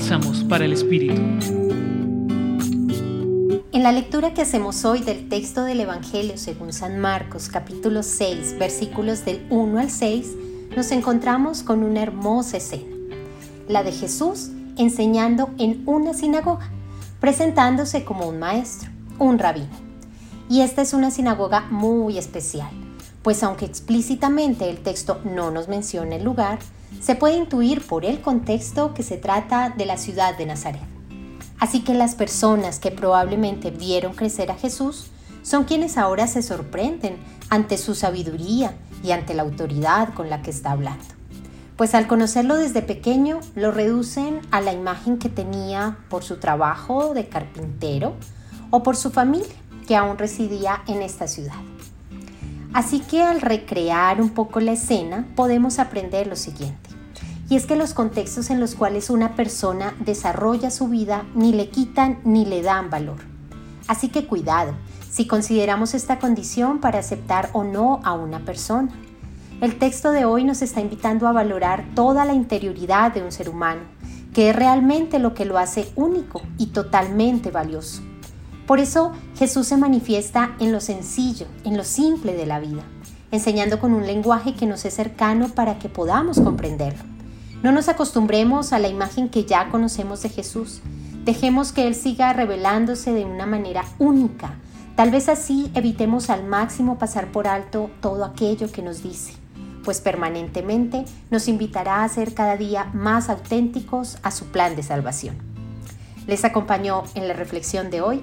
Bálsamos para el Espíritu. En la lectura que hacemos hoy del texto del Evangelio según San Marcos capítulo 6 versículos del 1 al 6, nos encontramos con una hermosa escena, la de Jesús enseñando en una sinagoga, presentándose como un maestro, un rabino. Y esta es una sinagoga muy especial, pues aunque explícitamente el texto no nos menciona el lugar, se puede intuir por el contexto que se trata de la ciudad de Nazaret. Así que las personas que probablemente vieron crecer a Jesús son quienes ahora se sorprenden ante su sabiduría y ante la autoridad con la que está hablando. Pues al conocerlo desde pequeño lo reducen a la imagen que tenía por su trabajo de carpintero o por su familia que aún residía en esta ciudad. Así que al recrear un poco la escena podemos aprender lo siguiente. Y es que los contextos en los cuales una persona desarrolla su vida ni le quitan ni le dan valor. Así que cuidado si consideramos esta condición para aceptar o no a una persona. El texto de hoy nos está invitando a valorar toda la interioridad de un ser humano, que es realmente lo que lo hace único y totalmente valioso. Por eso Jesús se manifiesta en lo sencillo, en lo simple de la vida, enseñando con un lenguaje que nos es cercano para que podamos comprenderlo. No nos acostumbremos a la imagen que ya conocemos de Jesús. Dejemos que Él siga revelándose de una manera única. Tal vez así evitemos al máximo pasar por alto todo aquello que nos dice, pues permanentemente nos invitará a ser cada día más auténticos a su plan de salvación. Les acompañó en la reflexión de hoy